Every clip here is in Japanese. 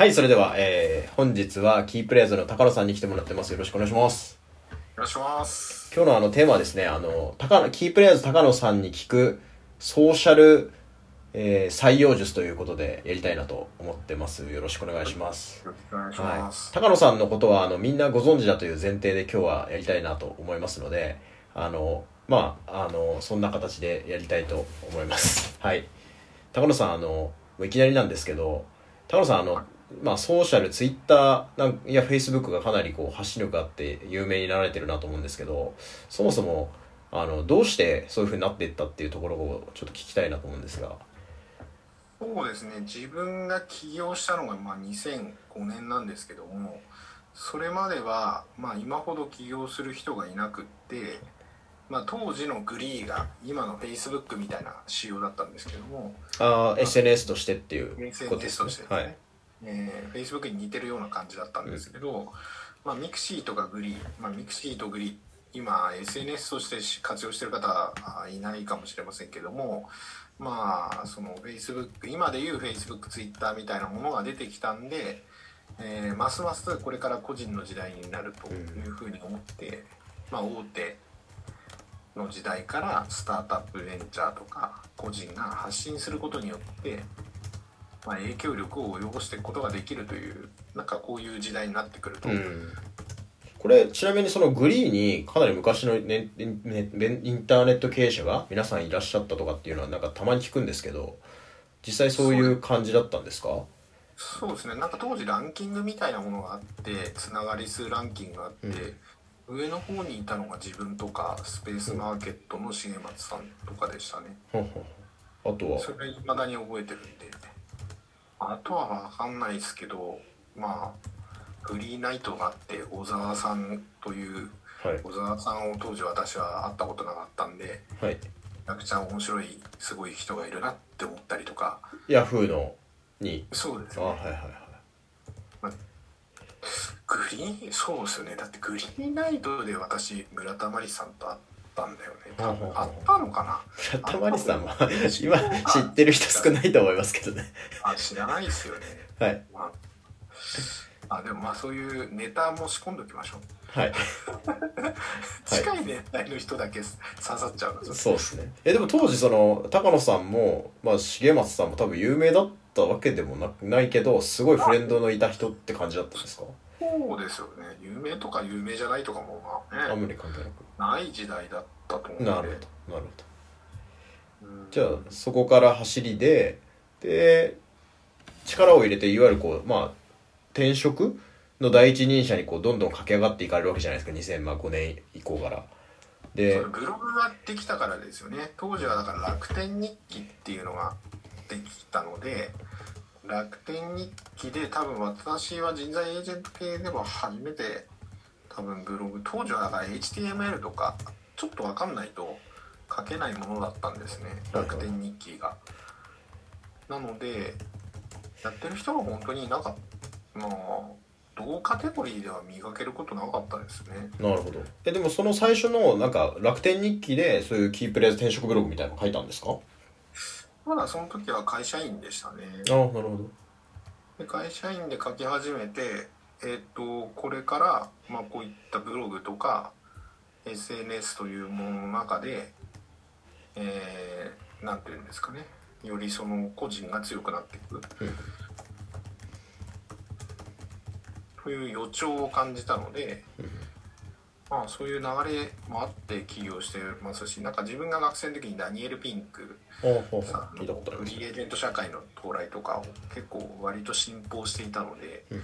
はい、それでは、えー、本日はキープレイヤーズの高野さんに来てもらってます。よろしくお願いします。よろしくお願いします。今日のあのテーマはですね、あの、高野、キープレイヤーズ高野さんに聞くソーシャル、えー、採用術ということでやりたいなと思ってます。よろしくお願いします。よろしくお願いしはいま。す。高野さんのことは、あの、みんなご存知だという前提で今日はやりたいなと思いますので、あの、まあ、あの、そんな形でやりたいと思います。はい。高野さん、あの、いきなりなんですけど、高野さん、あの、まあ、ソーシャル、ツイッターなんいや、フェイスブックがかなりこう、発信力があって有名になられてるなと思うんですけど、そもそも、あの、どうしてそういう風になっていったっていうところをちょっと聞きたいなと思うんですが。そうですね。自分が起業したのがまあ2005年なんですけども、それまではまあ今ほど起業する人がいなくって、まあ当時の GREE が今の Facebook みたいな仕様だったんですけども、あー SNS としてっていうことで SNS すねとして。ですね。はい。えー、Facebook に似てるような感じだったんですけど、まあ、 mixi とか GREE、まあ、 mixi と GREE 今 SNS として活用してる方はいないかもしれませんけどもまあその Facebook 今でいう Facebook Twitter みたいなものが出てきたんで、えーますますこれから個人の時代になるというふうに思って、まあ、大手の時代からスタートアップベンチャーとか個人が発信することによってまあ、影響力を及ぼしていくことができるというなんかこういう時代になってくると、うん。これちなみにそのグリーにかなり昔のねねねインターネット経営者が皆さんいらっしゃったとかっていうのはなんかたまに聞くんですけど実際そういう感じだったんですか？そうですね。なんか当時ランキングみたいなものがあってつながり数ランキングがあって、上の方にいたのが自分とかスペースマーケットの重松さんとかでしたね。ほん。あとは？それ未だに覚えてる。んであとは分かんないですけどまあフリーナイトがあって小沢さんというはい。小沢さんを当時私は会ったことなかったんではい。めちゃくちゃ面白いすごい人がいるなって思ったりとか。ヤフーのに？そうですね。あはいはいはい。グリーンそうですよね。だってグリーンナイトで私村田真理さんと会ったんだよね。多分ほうほうほう会ったのかな。村田真理さんは今知ってる人少ないと思いますけどね。あ知らないですよね。はい。まああでもまあそういうネタも仕込んでおきましょう。はい。近い年代の人だけ刺さっちゃうそうですね。えでも当時その高野さんも、まあ、重松さんも多分有名だったわけでもなないけどすごいフレンドのいた人って感じだったんですか？そうですよね。有名とか有名じゃないとかもまあね。ない時代だったと思うんで。なるほど。なるほど。うん。じゃあそこから走りでで力を入れていわゆるこうまあ転職の第一人者にこうどんどん駆け上がっていかれるわけじゃないですか。2005年以降から。でブログができたからですよね。当時はだから楽天日記っていうのができたので楽天日記で多分私は人材エージェント系でも初めて多分ブログ当時はだから HTML とかちょっと分かんないと書けないものだったんですね。楽天日記が。なのでやってる人が本当になんかまあ同カテゴリーでは見かけることなかったですね。なるほど。えでもその最初のなんか楽天日記でそういうキープレーズ転職ブログみたいなの書いたんですか？まだその時は会社員でしたね。ああなるほど。で会社員で書き始めて、えっとこれから、まあ、こういったブログとか SNS というものの中で、えー、なんていうんですかね。よりその個人が強くなっていく、うん。という予兆を感じたので、うんまあ、そういう流れもあって起業してますしなんか自分が学生の時にダニエル・ピンクさん聞いたことあります。フリーエージェント社会の到来とかを結構割と信奉していたので、うん。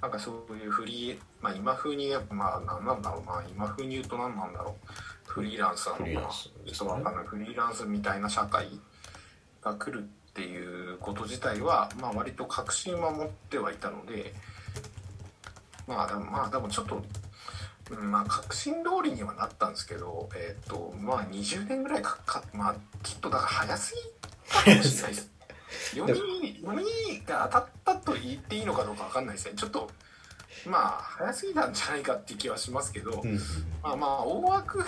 なんかそういうフリー、まあ今風に、まあ何なんだろう、まあ今風に言うと何なんだろう、フリーランスなのかちょっとんない、フリーランスみたいな社会が来るっていうこと自体は、まあ割と確信は持ってはいたので、まあでも、まあでもちょっと、うんまあ確信通りにはなったんですけど、えっ、と、まあ20年ぐらいかか、まあきっとだから早すぎたかもしれないです。読み、読みが当たったと言っていいのかどうかわかんないですね。ちょっと、まあ、早すぎたんじゃないかっていう気はしますけど、うんうんまあまあ、大枠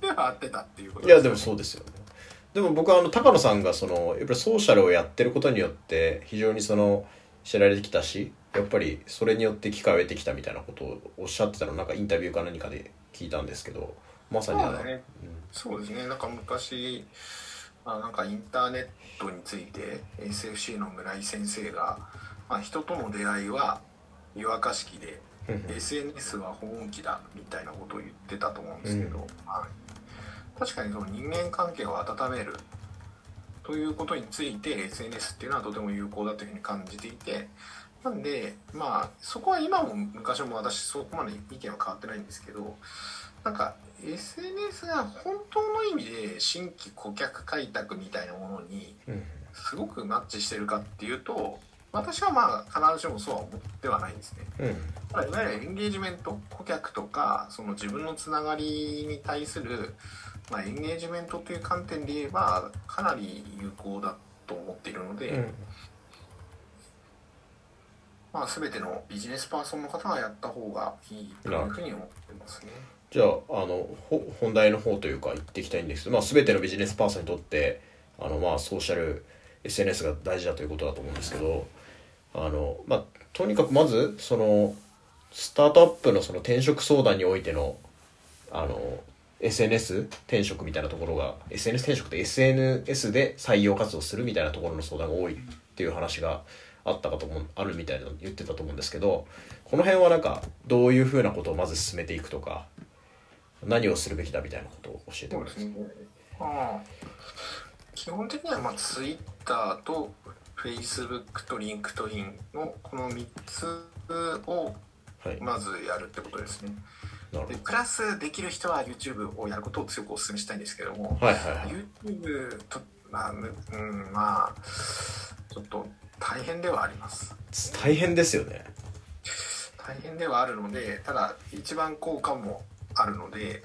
では合ってたっていうこといやでもそうですよねでも僕はあの高野さんがそのやっぱりソーシャルをやってることによって非常にその知られてきたしやっぱりそれによって機会を得てきたみたいなことをおっしゃってたのなんかインタビューか何かで聞いたんですけどまさにそうだね、そうですね。なんか昔あなんかインターネットについて SFC の村井先生が、まあ、人との出会いは湯沸かし器でうん SNS は保温器だみたいなことを言ってたと思うんですけど、うん。はい、確かにその人間関係を温めるということについて SNS っていうのはとても有効だというふうに感じていてなんでまあそこは今も昔も私そこまで意見は変わってないんですけどなんか SNS が本当の意味で新規顧客開拓みたいなものにうん。すごくマッチしてるかっていうと私はまあ必ずしもそうは思ってはないんですね。うん。まあいわゆるエンゲージメント顧客とかその自分のつながりに対する、まあ、エンゲージメントという観点で言えばかなり有効だと思っているので、うんまあ、全てのビジネスパーソンの方がやった方がいいというふうに思ってますね。じゃああの本題の方というか言っていきたいんですけど、まあ、全てのビジネスパーソンにとってあの、まあ、ソーシャル SNS が大事だということだと思うんですけどあの、まあ、とにかくまずそのスタートアップのその転職相談においてのあの SNS 転職みたいなところが SNS 転職って SNS で採用活動するみたいなところの相談が多いっていう話があったかと思うあるみたいなの言ってたと思うんですけどこの辺はなんかどういうふうなことをまず進めていくとか何をするべきだみたいなことを教えてもらいます？ね。まあ、基本的にはまあ Twitter と Facebook と LinkedIn のこの3つをはいまずやるってことですね。なるほでプラスできる人は YouTube をやることを強くお勧めしたいんですけども、どはいはいはい YouTube と、まあ、むうん、まあ、ちょっと大変ではあります。大変ですよね。大変ではあるので、ただ一番効果もあるので、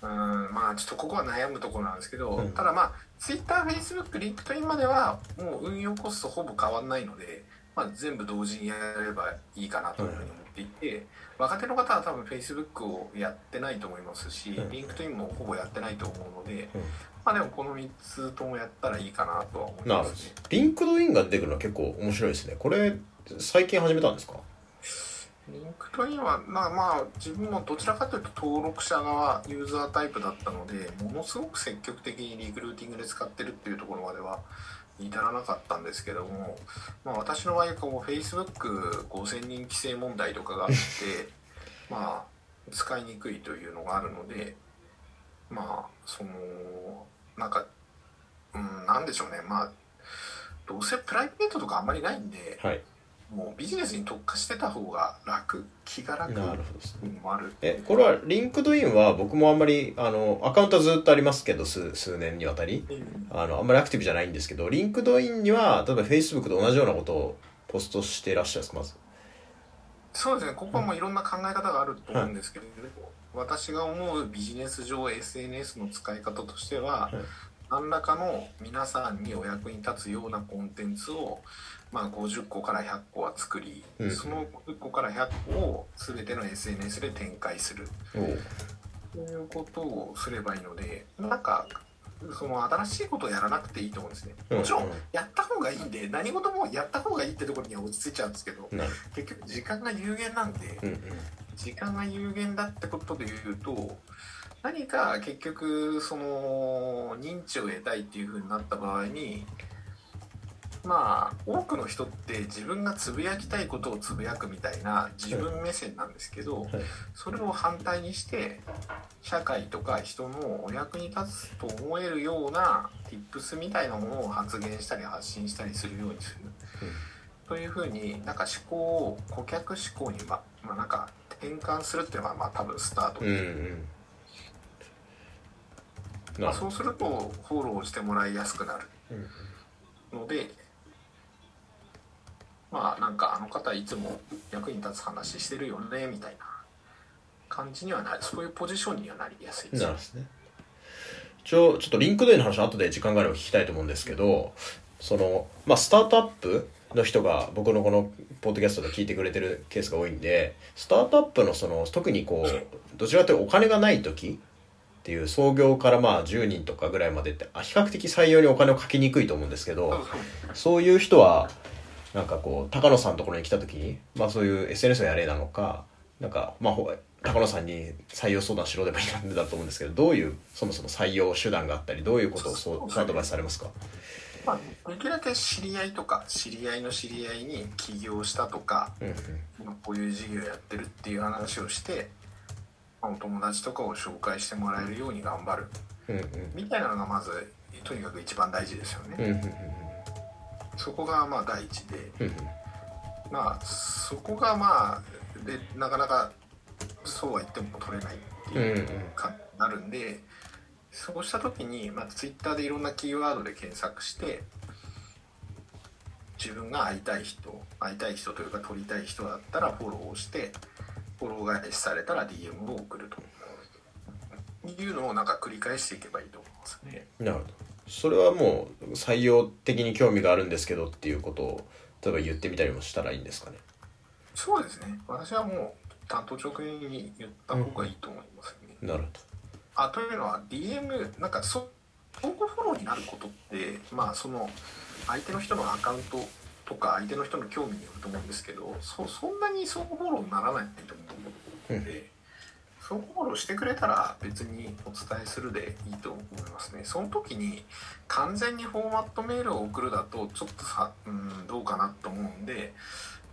うん、まあちょっとここは悩むところなんですけど、うん。ただまあ Twitter、Facebook、LinkedIn まではもう運用コストほぼ変わんないので、まあ、全部同時にやればいいかなというふうに思っていて、若手の方は多分 Facebook をやってないと思いますし、うん。LinkedIn もほぼやってないと思うので、うんまあでもこの3つともやったらいいかなとは思いますね。 LinkedIn が出てくるのは結構面白いですね。これ最近始めたんですか？ LinkedIn は、まあまあ、自分もどちらかというと登録者側、ユーザータイプだったので、ものすごく積極的にリクルーティングで使ってるっていうところまでは至らなかったんですけども、まあ私の場合、こう、Facebook5000 人規制問題とかがあって、まあ、使いにくいというのがあるので、なんか、うん、なんでしょうね、まあ、どうせプライベートとかあんまりないんで、はい。もうビジネスに特化してた方が楽気が楽なるほどねもあるえこれは LinkedIn は僕もあんまりあのアカウントはずっとありますけど数数年にわたり。あのあんまりアクティブじゃないんですけど LinkedIn には例えば Facebook と同じようなことをポストしていらっしゃるんですかまず。そうですね。ここはもういろんな考え方があると思うんですけれど、私が思うビジネス上 SNS の使い方としては、い。何らかの皆さんにお役に立つようなコンテンツを、まあ、50個から100個は作り、うん。その50個から100個を全ての SNS で展開する。ということをすればいいのでなんかその新しいことをやらなくていいと思うんですね。もちろんやった方がいいんで何事もやった方がいいってところには落ち着いちゃうんですけど結局時間が有限なんでうんうん。時間が有限だってことで言うと何か結局その認知を得たいっていう風になった場合にまあ多くの人って自分がつぶやきたいことをつぶやくみたいな自分目線なんですけど、はい。それを反対にして社会とか人のお役に立つと思えるような tips みたいなものを発言したり発信したりするようにする、というふうになんか思考を顧客思考にま、まあ、なんか転換するっていうのがまあ多分スタート。で、うんうん。まあそうするとフォローしてもらいやすくなるのでまあなんかあの方いつも役に立つ話してるよねみたいな感じにはなるそういうポジションにはなりやすいです。なるほどですね。一応ちょっと LinkedIn の話は後で時間があれば聞きたいと思うんですけどそのまあスタートアップの人が僕のこのポッドキャストで聞いてくれてるケースが多いんでスタートアップのその特にこうどちらかというとお金がない時っていう創業からまあ10人とかぐらいまでってあ比較的採用にお金をかけにくいと思うんですけどそういう人はなんかこう高野さんのところに来た時に、まあ、そういう SNS をやれなのかなんか、まあ、ほ高野さんに採用相談しろでもいいんだと思うんですけどどういうそもそも採用手段があったりどういうことをそうアドバイスされますか？まあ、できるだけ知り合いとか知り合いの知り合いに起業したとか、うんうん。今こういう事業やってるっていう話をして、まあお友達とかを紹介してもらえるように頑張る。うんうん。みたいなのがまずとにかく一番大事ですよね、うんうんそこがまあ第一でうんうん。まあそこがまあでなかなかそうは言っても取れないってうんうんいうかなるんでそうした時に、まあ、ツイッターでいろんなキーワードで検索して自分が会いたい人会いたい人というか取りたい人だったらフォローをしてフォロー返しされたら DM を送ると。いうのをなんか繰り返していけばいいと思いますね。なるほどそれはもう採用的に興味があるんですけどっていうことを例えば言ってみたりもしたらいいんですかね？そうですね。私はもう担当直入に言った方がいいと思いますね。なるほあというのは DM なんかそ相互フォローになることってまあその相手の人のアカウントとか相手の人の興味によると思うんですけどそそんなに相互フォローにならないと思うので、相互フォローしてくれたら別にお伝えするでいいと思いますね。その時に完全にフォーマットメールを送るだとちょっとさうんどうかなと思うんで、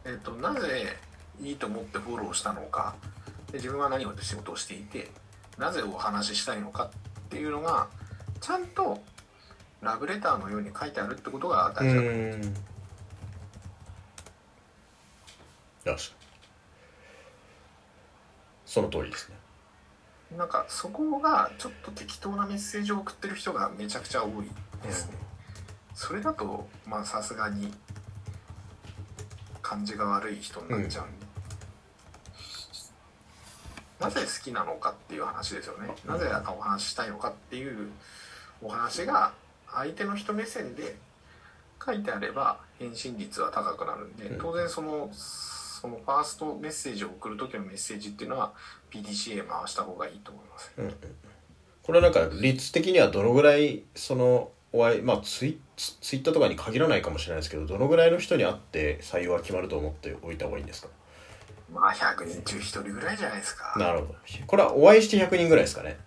えっとなぜいいと思ってフォローしたのか。で自分は何を仕事をしていてなぜお話ししたいのかっていうのがちゃんとラブレターのように書いてあるってことが大事だとーん。よし。その通りですね。なんかそこがちょっと適当なメッセージを送ってる人がめちゃくちゃ多いですね、それだとまあさすがに感じが悪い人になっちゃうんで、なぜ好きなのかっていう話ですよねなぜお話ししたいのかっていうお話が相手の人目線で書いてあれば返信率は高くなるんで、うん。当然そのそのファーストメッセージを送る時のメッセージっていうのは PDCA 回した方がいいと思います。うんうん。これはなんか率的にはどのぐらいそのお会いまあツイツツイッターとかに限らないかもしれないですけどどのぐらいの人に会って採用が決まると思っておいた方がいいんですか？まあ100人中1人ぐらいじゃないですか。なるほど。これはお会いして100人ぐらいですかね？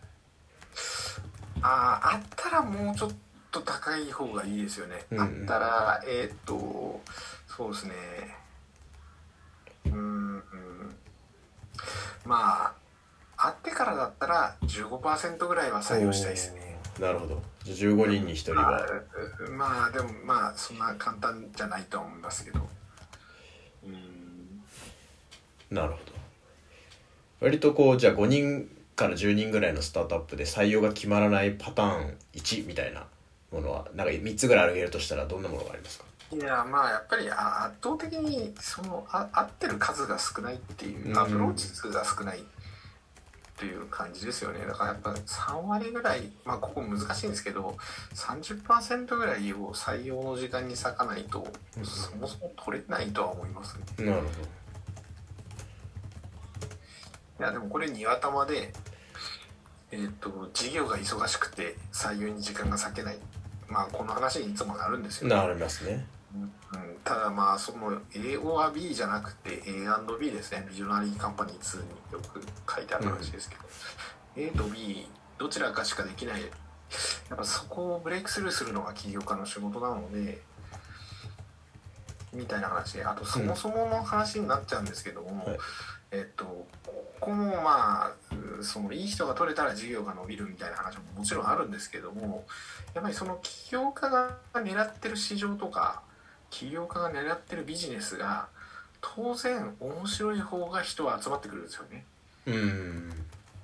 あああったらもうちょっと高い方がいいですよね、うんうん。あったらえーっとそうですね。うんまあ会ってからだったら15%ぐらいは採用したいですね。なるほど。じゃあ15人に1人まあはうまあでもまあそんな簡単じゃないとは思いますけど。うん。なるほど。割とこうじゃあ5人から10人ぐらいのスタートアップで採用が決まらないパターン1みたいなものはなんか3つぐらい挙げるとしたらどんなものがありますか？いやまあやっぱりあ圧倒的にそのあ合ってる数が少ないっていううん。アプローチ数が少ないという感じですよね。だからやっぱ3割ぐらいまあここ難しいんですけど30%ぐらいを採用の時間に割かないとうん。そもそも取れないとは思いますね。なるほいやでもこれニワ玉でえっ、と事業が忙しくて採用に時間が割けない。まあこの話にいつもなるんですよ。どなりますねうん。ただまあその A or B じゃなくて A&B ですね。ビジョナリーカンパニー2によく書いてある話ですけど、A と B どちらかしかできない。やっぱそこをブレイクスルーするのが起業家の仕事なのでみたいな話。であとそもそもの話になっちゃうんですけども、はい。えっとここもまあうそのいい人が取れたら事業が伸びるみたいな話ももちろんあるんですけどもやっぱりその起業家が狙ってる市場とか起業家が狙ってるビジネスが当然面白い方が人は集まってくるんですよね。うん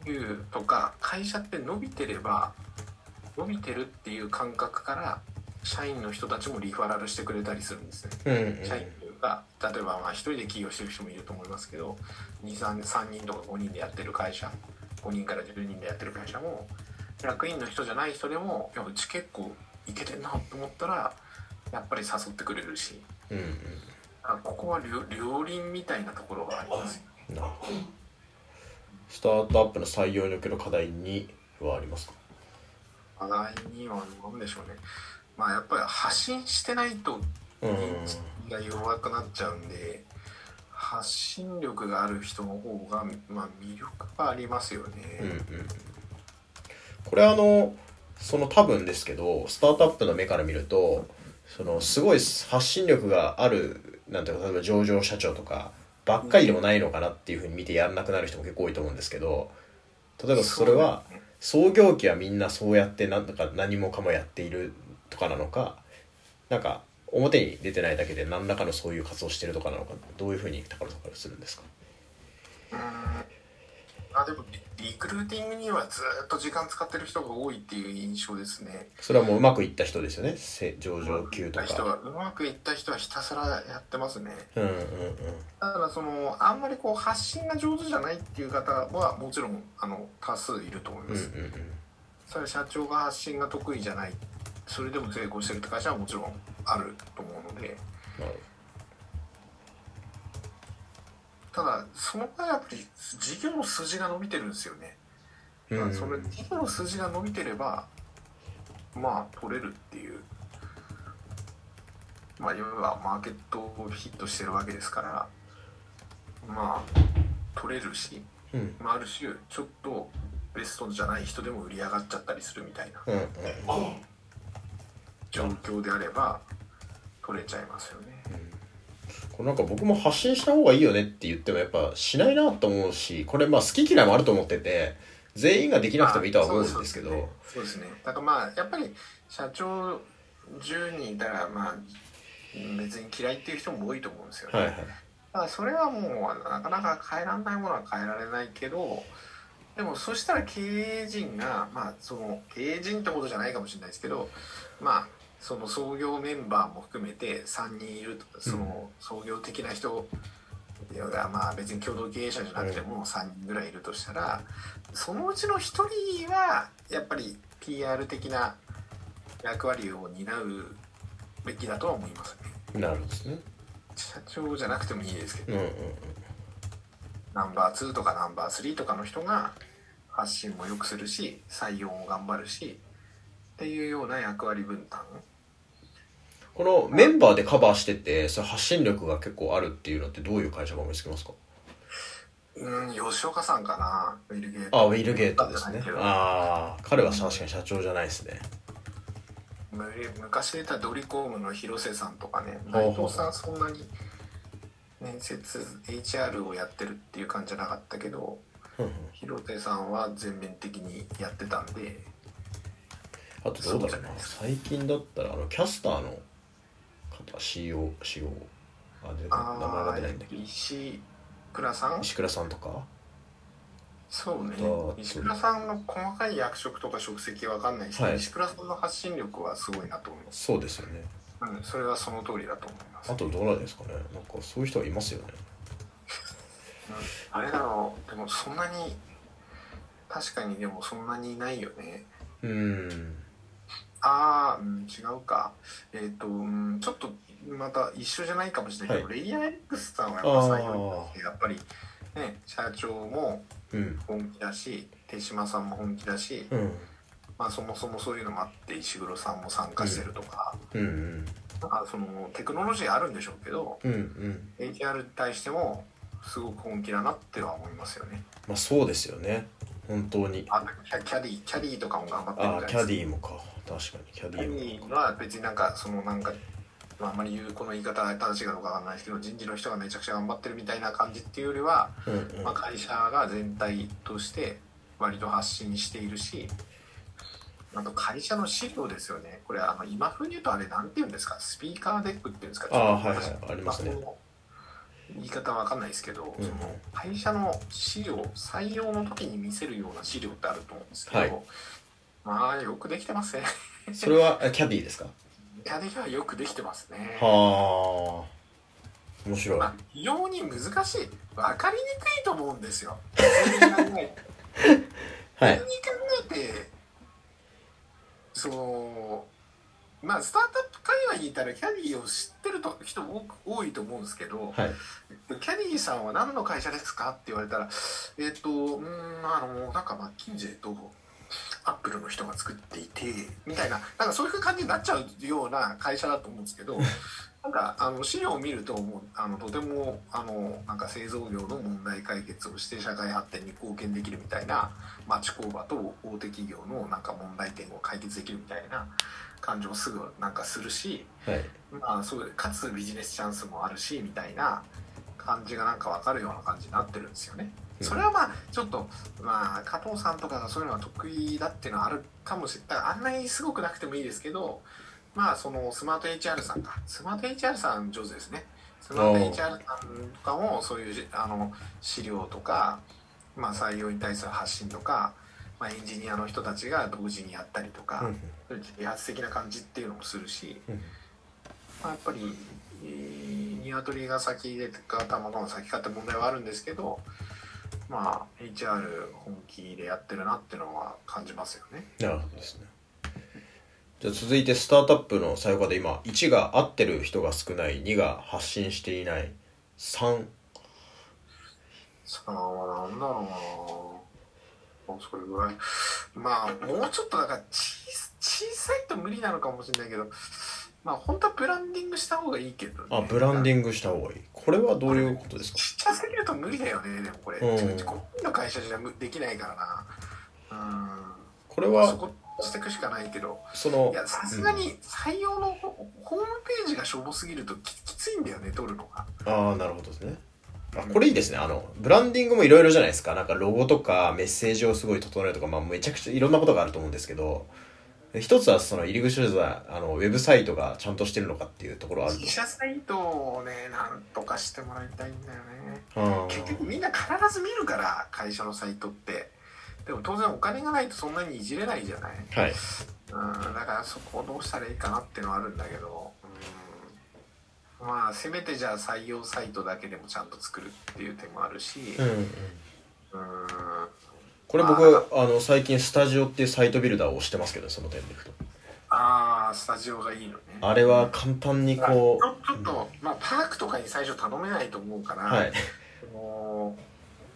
いうとか会社って伸びてれば伸びてるっていう感覚から社員の人たちもリファラルしてくれたりするんですね。うんうん社員が例えばまあ1人で起業してる人もいると思いますけど23 3人とか5人でやってる会社5人から10人でやってる会社も役員の人じゃない人でもいやうち結構いけてんなと思ったらやっぱり誘ってくれるし。うんうん。あここは両両輪みたいなところがありますよね。なるほど。スタートアップの採用における課題にはありますか？課題には何でしょうね。まあやっぱり発信してないとうん認知が弱くなっちゃうんで発信力がある人の方が、まあ、魅力はありますよね。うんうん。これあのその多分ですけどスタートアップの目から見るとそのすごい発信力があるなんていうか例えば上場社長とかばっかりでもないのかなっていうふうに見てやんなくなる人も結構多いと思うんですけど例えばそれは創業期はみんなそうやってなんか何もかもやっているとかなのかなんか表に出てないだけで何らかのそういう活動してるとかなのかどういうふうに高野さんからするんですか？あでもリリクルーティングにはずっと時間使ってる人が多いっていう印象ですね。それはもううまくいった人ですよね。せ上場級とか。うまくいった人はひたすらやってますね。うんうんうん。だからそのあんまりこう発信が上手じゃないっていう方はもちろんあの多数いると思います。うんうんうん。それ社長が発信が得意じゃない。それでも成功してるって会社はもちろんあると思うので。なるただその場合やっぱり事業の数字が伸びてるんですよね。それ事業の数字が伸びてればまあ取れるっていう。まあいわばマーケットをヒットしてるわけですからまあ取れるし、うん。まあ、ある種ちょっとベストじゃない人でも売り上がっちゃったりするみたいなうんうん。状況であれば取れちゃいますよね。これなんか僕も発信した方がいいよねって言ってもやっぱしないなと思うしこれまあ好き嫌いもあると思ってて全員ができなくてもいいとは思うんですけど。そうですね。そうですね。だからまあやっぱり社長10人いたらまあ別に嫌いっていう人も多いと思うんですよね、はいはい。だからそれはもうなかなか変えられないものは変えられないけどでもそしたら経営陣がまあその経営陣ってことじゃないかもしれないですけどまあその創業メンバーも含めて3人いるとその創業的な人がまあ別に共同経営者じゃなくても3人ぐらいいるとしたらそのうちの1人はやっぱり PR 的な役割を担うべきだとは思いますね。なるほどですね。社長じゃなくてもいいですけど。うんうんうん。ナンバー2とかナンバー3とかの人が発信も良くするし採用も頑張るしっていうような役割分担？このメンバーでカバーしててそれ発信力が結構あるっていうのってどういう会社が思いつきますか？うん吉岡さんかな。ウィル・ゲート。あウィル・ゲートですね。ああ彼は確かに社長じゃないですね。む昔出たドリコームの広瀬さんとかね。内藤さんそんなに面接 HR をやってるっていう感じじゃなかったけどうんうん。広瀬さんは全面的にやってたんであとどうだろうな。最近だったらあのキャスターの方 CO CO あで名前があ出ないんだけ？どあ石倉さん？石倉さんとか？そうね。石倉さんの細かい役職とか職責わかんないし、はい。石倉さんの発信力はすごいなと思います、そうですよね。うん、それはその通りだと思います。あとどうなんですかね。なんかそういう人はいますよね。あれだろう。でもそんなに確かにでもそんなにいないよね。うんああ、うん、違うか。えっ、と、うん、ちょっとまた一緒じゃないかもしれないけど、はレイヤー X さんはやっぱあー採用やっぱりね社長もうん。本気だし手島さんも本気だし、うん。まあそもそもそういうのもあって石黒さんも参加してるとか、うん。うん。なんかそのテクノロジーあるんでしょうけどうんうん。HR に対してもすごく本気だなっては思いますよね。まあそうですよね。本当に。あキャキャディキャディとかも頑張ってるああキャみたいです。ディーもか確かにキャディーは別になんかそのなんか、まあ、あんまり言うこの言い方正しいかどうかわかんないですけど人事の人がめちゃくちゃ頑張ってるみたいな感じっていうよりは、うんうん。まあ、会社が全体として割と発信しているしあと会社の資料ですよね。これあの今風に言うとあれなんて言うんですか？スピーカーデックっていうんですか？あょっとはいはい。ありますね。言い方わかんないですけど、うんうん。その会社の資料採用の時に見せるような資料ってあると思うんですけど、はいまあよくできてますね。それはあキャディーですか？キャディはよくできてますね。はあ。面白い。まあ、非常に難しい。分かりにくいと思うんですよ。普通に考えてはい。普通に考えてそのまあスタートアップ界隈にいたらキャディを知ってると人多く多いと思うんですけど、はい。キャディさんは何の会社ですか？って言われたらえっ、とうーんあのなんかマッキンゼーとアップルの人が作っていてみたいななんかそういう感じになっちゃうような会社だと思うんですけどなんかあの資料を見るともうあのとてもあのなんか製造業の問題解決をして社会発展に貢献できるみたいな町工場と大手企業のなんか問題点を解決できるみたいな感じもすぐなんかするし、はいまあ、そうかつビジネスチャンスもあるしみたいな感じがなんか分かるような感じになってるんですよね。それはまあちょっとまあ加藤さんとかがそういうのが得意だっていうのはあるかもしれない。あんなにすごくなくてもいいですけどまあそのスマート HR さんか。スマート HR さん上手ですね。スマート HR さんとかもそういうあの資料とか、まあ、採用に対する発信とか、まあ、エンジニアの人たちが同時にやったりとか、うん自発的な感じっていうのもするし、うん。まあ、やっぱり、えー、鶏が先でか卵が先かって問題はあるんですけどまあ HR 本気でやってるなっていうのは感じますよね。なるほどですね。じゃあ続いてスタートアップの採用化で今1が合ってる人が少ない2が発信していない3さあなんだろうな。それぐらい。まあもうちょっとだから小小さいと無理なのかもしれないけどまあ本当はブランディングした方がいいけど、ね、あブランディングした方がいい。これはどういうことですか？ちっちゃすぎると無理だよねでもこれ、うん。自己の会社じゃできないからな。うん。これはまあそこしていくしかないけど。そのいやさすがに採用のホホームページがしょぼすぎるとききついんだよね取るのが。ああなるほどですね。あこれいいですね。あのブランディングもいろいろじゃないですか。なんかロゴとかメッセージをすごい整えるとか、まあ、めちゃくちゃいろんなことがあると思うんですけど一つはその入り口としてはあのウェブサイトがちゃんとしてるのかっていうところはあると自社サイトをねなんとかしてもらいたいんだよね。あ結局みんな必ず見るから会社のサイトって。でも当然お金がないとそんなにいじれないじゃない。ーはい。うんだからそこをどうしたらいいかなっていうのはあるんだけど。うん。まあせめてじゃあ採用サイトだけでもちゃんと作るっていう手もあるし。うんうん。うんこれ僕あの最近スタジオっていうサイトビルダーを押してますけどその点でいくと。ああスタジオがいいのね。あれは簡単にこまあちょっと、まあパークとかに最初頼めないと思うから、うはい。も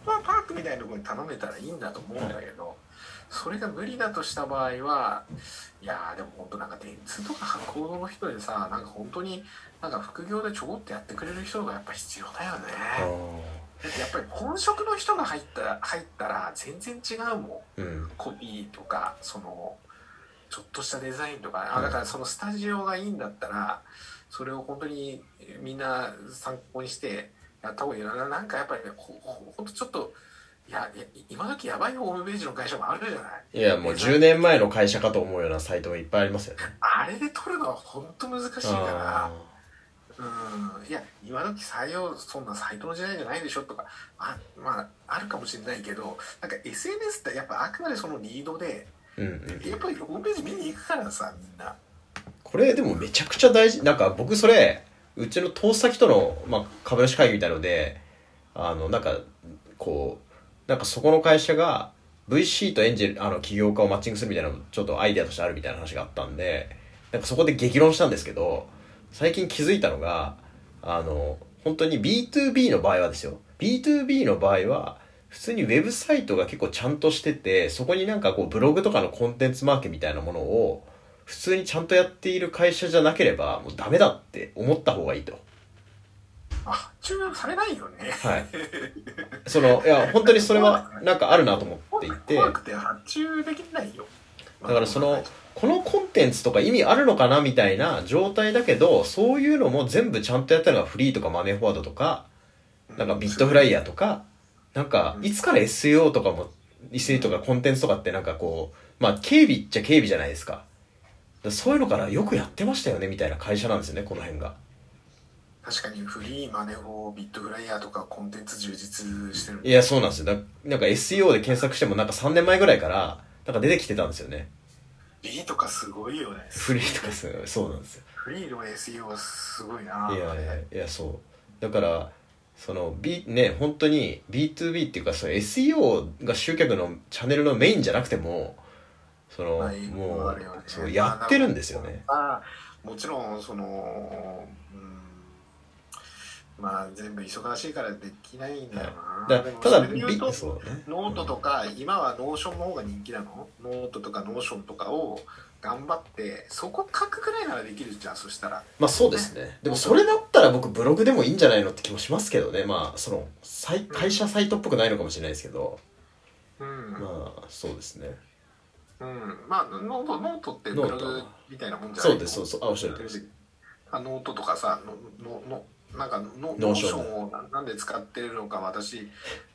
うまあパークみたいなところに頼めたらいいんだと思うんだけど、それが無理だとした場合はいやーでも本当なんか電通とか博報の人でさなんか本当になんか副業でちょこってやってくれる人がやっぱ必要だよねやっぱり本職の人が入ったら入ったら全然違うもん。ーうん。コピーとかそのちょっとしたデザインとか。あだからそのスタジオがいいんだったらそれを本当にみんな参考にしてやった方がいいな。なんかやっぱりねほほほんとちょっといやいや今時やばいホームページの会社もあるじゃない。いやもう10年前の会社かと思うようなサイトもいっぱいありますよね。あれで取るのは本当難しいから。あうん。いや今時採用そんなサイトの時代じゃないでしょとかあまああるかもしれないけどなんか SNS ってやっぱあくまでそのリードでーうんうん。やっぱりホームページ見に行くからさみんな。これでもめちゃくちゃ大事。なんか僕それうちの投資先との、まあ、株主会議みたいのであのなんかこうなんかそこの会社が VC とエンジェルあの起業家をマッチングするみたいなのちょっとアイデアとしてあるみたいな話があったんでなんかそこで激論したんですけど最近気づいたのがあの本当に B2B の場合はですよ B2B の場合は普通にウェブサイトが結構ちゃんとしててそこになんかこうブログとかのコンテンツマーケみたいなものを普通にちゃんとやっている会社じゃなければもうダメだって思った方がいいと。あ発注されないよね。はい。その、いや、本当にそれはなんかあるなと思っていて、怖くて発注できないよ。だからその、このコンテンツとか意味あるのかなみたいな状態だけど、そういうのも全部ちゃんとやったのがフリーとかマネーフォワードとか、なんかビットフライヤーとか、なんか、いつから SEO とかも、SEO とかコンテンツとかってなんかこう、まあ、警備っちゃ警備じゃないですか。だからそういうのからよくやってましたよねみたいな会社なんですよね、この辺が。確かにフリーマネフォービットフライヤーとかコンテンツ充実してるいや、そうなんですよ。だなんか SEO で検索してもなんか3年前ぐらいから、なんか出てきてたんですよね。B とかすごいよね。フリーとかすそうなんですよ。フリーの SEO はすごいな。いやいやいやそう。だからその B ね本当に B2B っていうかその SEO が集客のチャンネルのメインじゃなくてもその、もうそうやってるんですよね。まあもちろんそのうんまあ全部忙しいからできないんだよな、だでもただとね。ノートとか今は Notion の方が人気なの？ノートとか Notion とかを頑張ってそこ書くくらいならできるじゃんそしたら。まあそうですね。でもそれだったら僕ブログでもいいんじゃないのって気もしますけどね。まあその会社サイトっぽくないのかもしれないですけど、うん、まあそうですね。うん、まあ note note ってブログみたいなもんじゃないそうですそうそうあおっしゃるとりです。あノートとかさのののなんかノ Notion をななんで使ってるのか私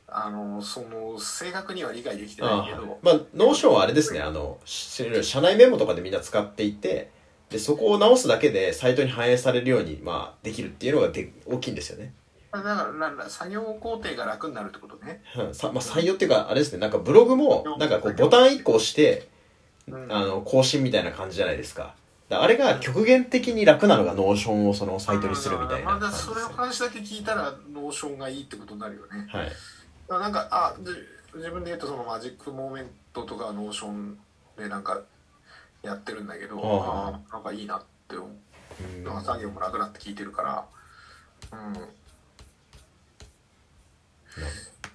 あのその正確には理解できてあないけど。まあ Notion はあれですね。あのし社内メモとかでみんな使っていてでそこを直すだけでサイトに反映されるように、まあ、できるっていうのがで大きいんですよね、だから作業工程が楽になるってことね、うんさまあ、採用っていうかあれですね。なんかブログもなんかこうボタン1個押してうん、あの更新みたいな感じじゃないですか。だあれが極限的に楽なのが Notion をそのサイトにするみたいなまだそれの話だけ聞いたら Notion がいいってことになるよね。はい。あなんかあじ自分で言うとその Magic Moment とか Notion でなんかやってるんだけどああなんかいいなって思う。うん。なんか作業も楽だって聞いてるから。うん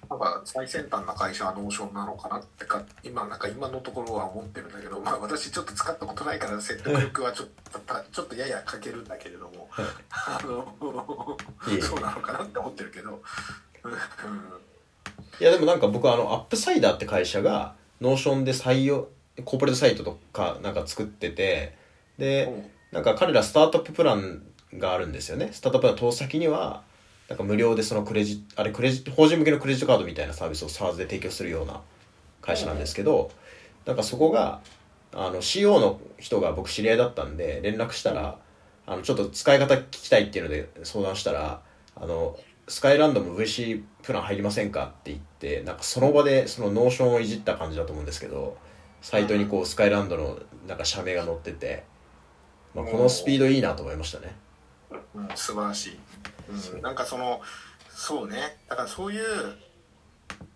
なんか最先端な会社は Notion なのかなってか今なんか今のところは思ってるんだけど、まあ、私ちょっと使ったことないから説得力はちょっとたちょっとやや欠けるんだけれどもはい。あのそうなのかなって思ってるけど、うん。いやでもなんか僕あのアップサイダーって会社が Notion で採用コーポレートサイトとかなんか作っててでなんか彼らスタートアッププランがあるんですよね。スタートアッププラン通す先にはなんか無料でそのクレジあれクレジ法人向けのクレジットカードみたいなサービスを SARS で提供するような会社なんですけどなんかそこがあの CO の人が僕知り合いだったんで連絡したらあのちょっと使い方聞きたいっていうので相談したらあのスカイランドも VC プラン入りませんかって言ってなんかその場でその Notion をいじった感じだと思うんですけどサイトにこうスカイランドのなんか社名が載ってて、まあ、このスピードいいなと思いましたね。うん、素晴らしい、うん、なんかそのそうね。だからそういう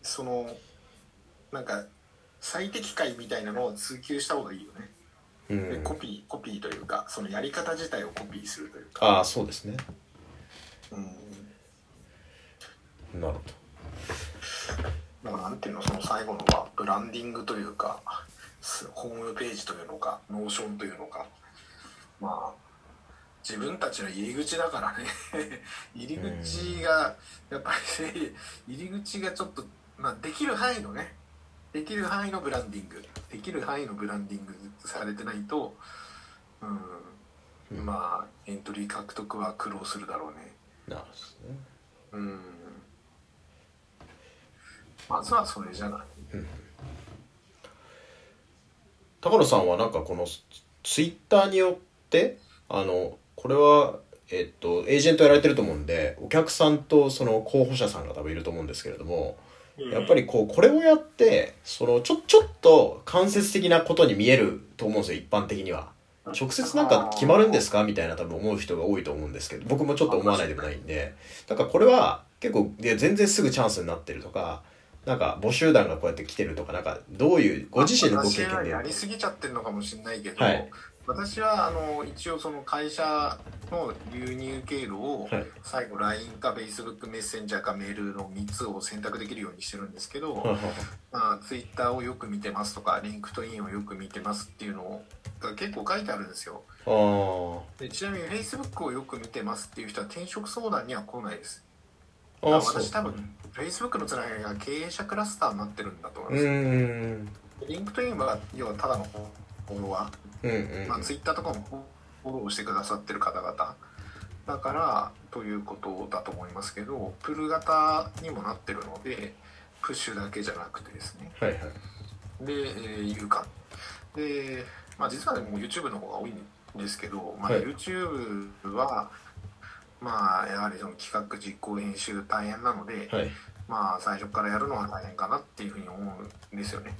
そのなんか最適解みたいなのを追求した方がいいよね、うん。でコピーコピーというかそのやり方自体をコピーするというか、ああそうですね。うん、なるほだからなんていうのその最後のはブランディングというかすホームページというのか Notion というのか。まあ自分たちの入り口だからね。入り口がやっぱりね入り口がちょっと、まあ、できる範囲のねできる範囲のブランディングできる範囲のブランディングされてないとうん、まあエントリー獲得は苦労するだろうね。どなるほどね。うん。まずはそれじゃない。高野さんはなんかこのツイッターによってあのこれはえっとエージェントやられてると思うんでお客さんとその候補者さんが多分いると思うんですけれどもやっぱりこうこれをやってそのちょちょっと間接的なことに見えると思うんですよ一般的には。直接なんか決まるんですかみたいな多分思う人が多いと思うんですけど僕もちょっと思わないでもないんで。だからこれは結構で全然すぐチャンスになってるとかなんか募集団がこうやって来てるとかなんかどういうご自身のご経験でやりすぎちゃってるのかもしれないけど、はい私はあの一応その会社の流入経路をはい。最後 LINE か Facebook メッセンジャーかメールの3つを選択できるようにしてるんですけど、まあ、Twitter をよく見てますとか LinkedIn をよく見てますっていうのが結構書いてあるんですよ。でちなみに Facebook をよく見てますっていう人は転職相談には来ないです。私多分 Facebook のつながりが経営者クラスターになってるんだと思ういます、LinkedIn は要はただのフォロワーうんうんまあ、ツイッターとかもフォローしてくださってる方々。だからということだと思いますけどプル型にもなってるのでプッシュだけじゃなくてですね。はいはい。で、えー、有感で、まあ、実はねもう YouTube の方が多いんですけど、まあ、はい。YouTube はまあやはりその企画実行編集大変なので、はいまあ最初からやるのは大変かなっていうふうに思うんですよね。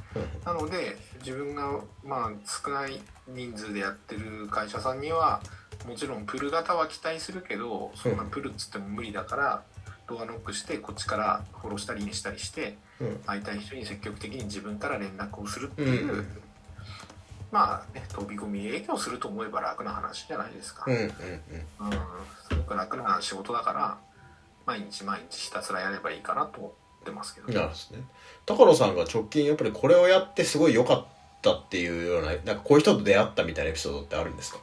なので自分がまあ少ない人数でやってる会社さんにはもちろんプル型は期待するけどそんなプルっつっても無理だからドアノックしてこっちからフォローしたりインしたりしてうん。会いたい人に積極的に自分から連絡をするっていう、うん。まあね飛び込み営業すると思えば楽な話じゃないですか。うんうんうん。うん、すごく楽な仕事だから毎日毎日ひたすらやればいいかなと思ってますけど、なるほどね。高野さんが直近やっぱりこれをやってすごい良かっったっていうようななんかこういう人と出会ったみたいなエピソードってあるんですか？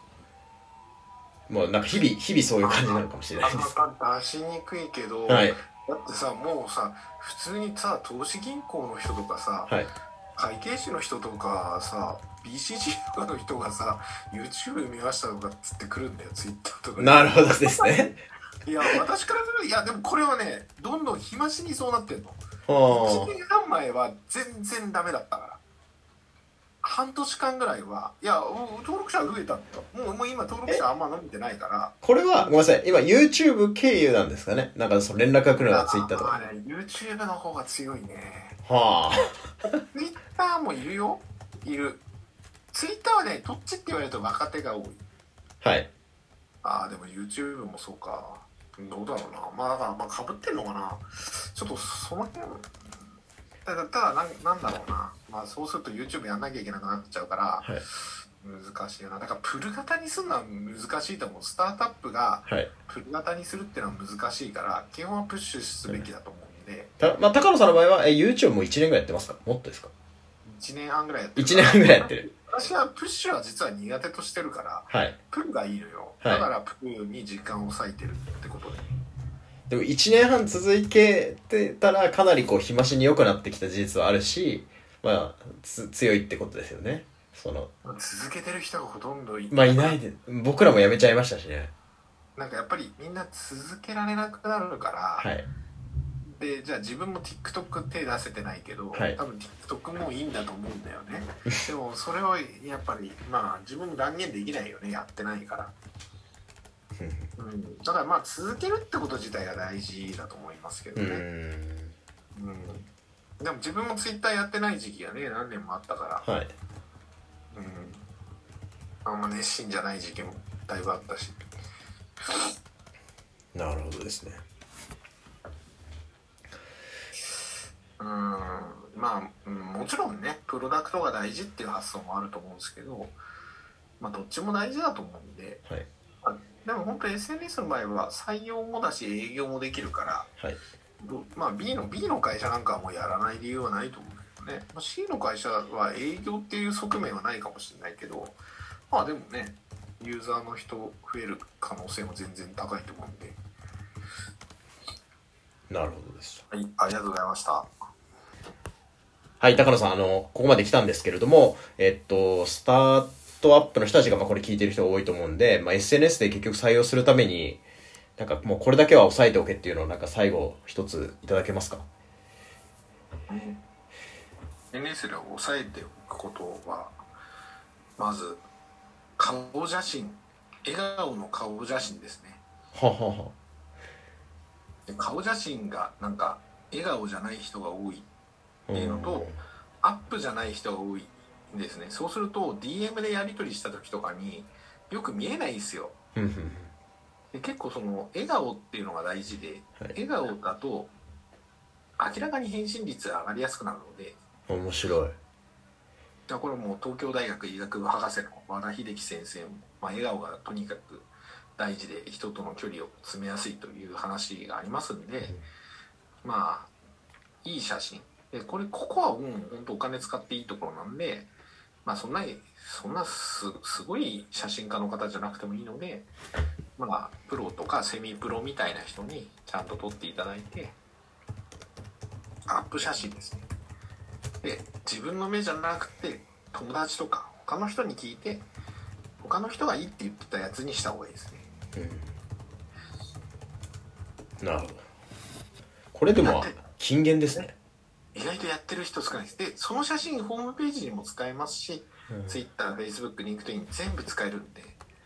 もうなんか日々日々そういう感じなのかもしれないです。出しにくいけど、はい。だってさもうさ普通にさ投資銀行の人とかさ、はい。会計士の人とかさ BCG とかの人がさ YouTube 見ましたとかっつってくるんだよ Twitter とかで。なるほどですねいや私からするといやでもこれはねどんどん日増しにそうなってんの。は1年半前は全然ダメだったから。半年間ぐらいはいや登録者増えたんだよ。もうもう今登録者あんま伸びてないから。これはごめんなさい。今 YouTube 経由なんですかね？なんかその連絡が来るのが Twitter とか。あね YouTube の方が強いね。は Twitter もいるよ。いる。Twitter はねどっちって言われると若手が多い。あはい。ああでも YouTube もそうかどうだろうな。まあだからまあかぶってんのかな。ちょっとその辺ただただなんなんだろうな。まあそうすると YouTube やんなきゃいけなくなっちゃうからはい。難しいよな。だからプル型にするのは難しいと思う。スタートアップがはい。プル型にするっていうのは難しいから基本はプッシュすべきだと思うんで。たまあ高野さんの場合はえ YouTube も1年ぐらいやってますか？もっとですか？1年半ぐらいやってる。1年半ぐらいやってる私はプッシュは実は苦手としてるからはい。プルがいいのよ。はい。だからプルに時間を割いてるってことで。でも1年半続けてたらかなりこう日増しに良くなってきた事実はあるしまあつ強いってことですよね。その。まあ続けてる人がほとんどい。まあいないで僕らも辞めちゃいましたしね。なんかやっぱりみんな続けられなくなるから、はいでじゃあ自分も TikTok 手出せてないけど、はい。多分 TikTok もいいんだと思うんだよね。でもそれをやっぱりまあ自分も断言できないよね。やってないから、うん、だからまあ続けるってこと自体が大事だと思いますけどうね、ん。うん、でも自分も Twitter やってない時期がね何年もあったから、はい。うん、あんま熱心じゃない時期もだいぶあったし。なるほどですねうん。まあ、うんもちろんねプロダクトが大事っていう発想もあると思うんですけどまあどっちも大事だと思うんではい。あでも本当 SNS の場合は採用もだし営業もできるからはい。どまあ B の B の会社なんかはもうやらない理由はないと思うんだけどね、まあ、C の会社は営業っていう側面はないかもしれないけどまあでもねユーザーの人増える可能性も全然高いと思うんで。なるほどです。はいありがとうございましたはい、高野さん、あの、ここまで来たんですけれども、えっと、スタートアップの人たちが、まあ、これ聞いてる人が多いと思うんで、まあ、SNS で結局採用するために、なんかもうこれだけは押さえておけっていうのを、なんか最後、一ついただけますか？SNS で押さえておくことはまず顔写真笑顔の顔写真ですね。ははは。で顔写真がなんか笑顔じゃない人が多いっていうのとうん。アップじゃない人が多いんですね。そうすると DM でやり取りした時とかによく見えないんですよ。うんうんで結構その笑顔っていうのが大事ではい。笑顔だと明らかに返信率が上がりやすくなるので面白い。いやこれもう東京大学医学部博士の和田秀樹先生も、まあ、笑顔がとにかく大事で人との距離を詰めやすいという話がありますんで、まあいい写真でこれここはもう本当お金使っていいところなんでまあそんなにそんなすすごい写真家の方じゃなくてもいいのでまあプロとかセミプロみたいな人にちゃんと撮っていただいてアップ写真ですねで自分の目じゃなくて友達とか他の人に聞いて他の人がいいって言ってたやつにした方がいいですねなるほど。これでも金言ですね。意外とやってる人少ないです。でその写真ホームページにも使えますし、うん。TwitterFacebook、LinkedIn 全部使えるんで。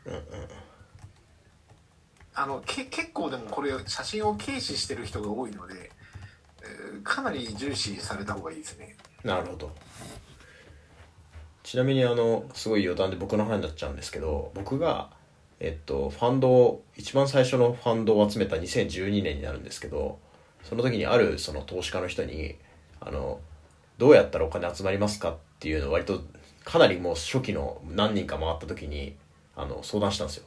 うんうん。あのけ結構でもこれ写真を軽視してる人が多いので、えーかなり重視された方がいいですね。なるほど。ちなみにあのすごい余談で僕の話になっちゃうんですけど僕がえっとファンドを一番最初のファンドを集めた2012年になるんですけどその時にあるその投資家の人にあのどうやったらお金集まりますかっていうのを割とかなりもう初期の何人か回った時にあの相談したんですよ。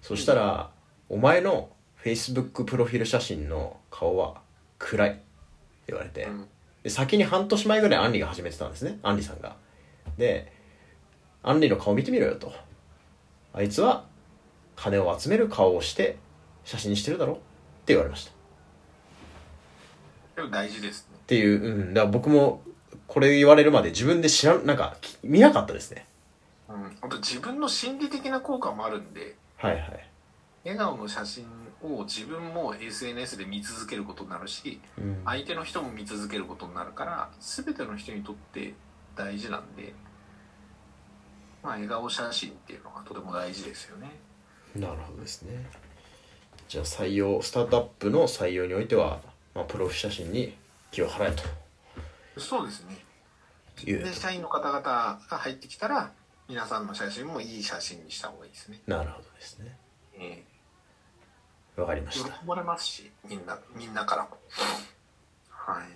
そしたら、お前の Facebook プロフィール写真の顔は暗い。って言われて、うん。で先に半年前ぐらいアンリが始めてたんですね。アンリさんが。でアンリの顔見てみろよと。あいつは金を集める顔をして写真にしてるだろって言われました。でも大事ですねっていう、うん、だから僕もこれ言われるまで自分で知らんなんかき見なかったですね。うん。あと自分の心理的な効果もあるんではいはい、笑顔の写真を自分も SNS で見続けることになるしうん、相手の人も見続けることになるから全ての人にとって大事なんでまあ笑顔写真っていうのがとても大事ですよね。なるほどですね。じゃあ採用スタートアップの採用においては、まあ、プロフ写真に気を払えと。そうですね。で社員の方々が入ってきたら皆さんの写真もいい写真にした方がいいですね、なるほどですね。えわかりまえ喜した。ばれますしみんなみんなからも。はい。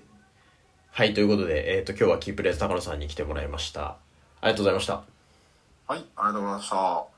はいということで、えー、と今日はキープレース高野さんに来てもらいました。ありがとうございました。はいありがとうございました